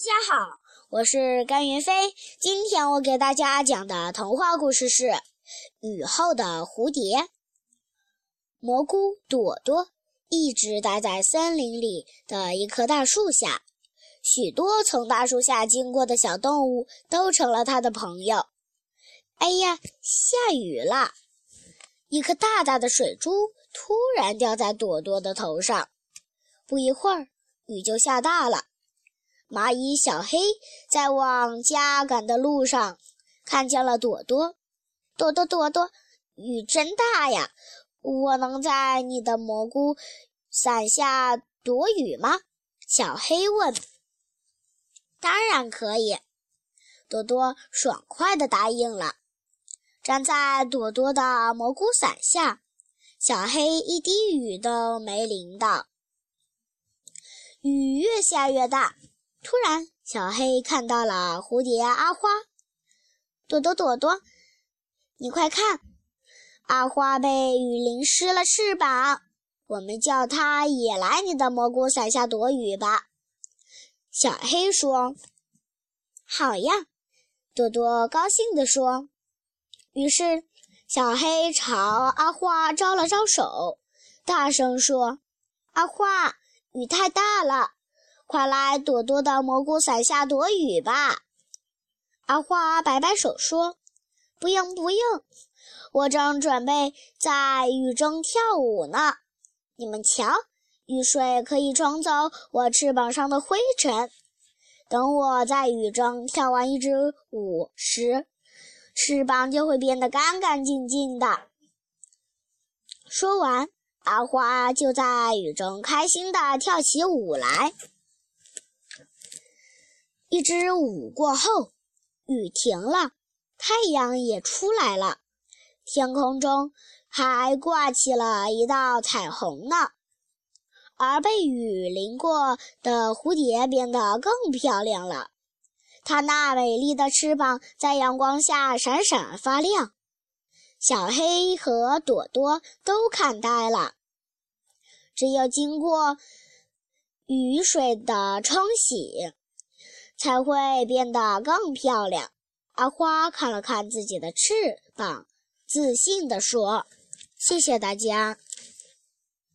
大家好，我是甘云飞。今天我给大家讲的童话故事是《雨后的蝴蝶》。蘑菇朵朵一直待在森林里的一棵大树下，许多从大树下经过的小动物都成了它的朋友。哎呀，下雨了！一颗大大的水珠突然掉在朵朵的头上，不一会儿，雨就下大了。蚂蚁小黑在往家赶的路上，看见了朵朵。朵朵朵朵，雨真大呀！我能在你的蘑菇伞下躲雨吗？小黑问。当然可以，朵朵爽快地答应了。站在朵朵的蘑菇伞下，小黑一滴雨都没淋到。雨越下越大。突然，小黑看到了蝴蝶阿花。朵朵朵朵，你快看，阿花被雨淋湿了翅膀。我们叫它也来你的蘑菇伞下躲雨吧。小黑说：“好呀。”朵朵高兴地说。于是，小黑朝阿花招了招手，大声说：“阿花，雨太大了。”快来朵朵的蘑菇伞下躲雨吧！阿花摆摆手说：“不用不用，我正准备在雨中跳舞呢。你们瞧，雨水可以冲走我翅膀上的灰尘。等我在雨中跳完一支舞时，翅膀就会变得干干净净的。”说完，阿花就在雨中开心地跳起舞来。一支舞过后，雨停了，太阳也出来了，天空中还挂起了一道彩虹呢。而被雨淋过的蝴蝶变得更漂亮了，它那美丽的翅膀在阳光下闪闪发亮。小黑和朵朵都看呆了。只有经过雨水的冲洗。才会变得更漂亮。阿花看了看自己的翅膀，自信地说：“谢谢大家。”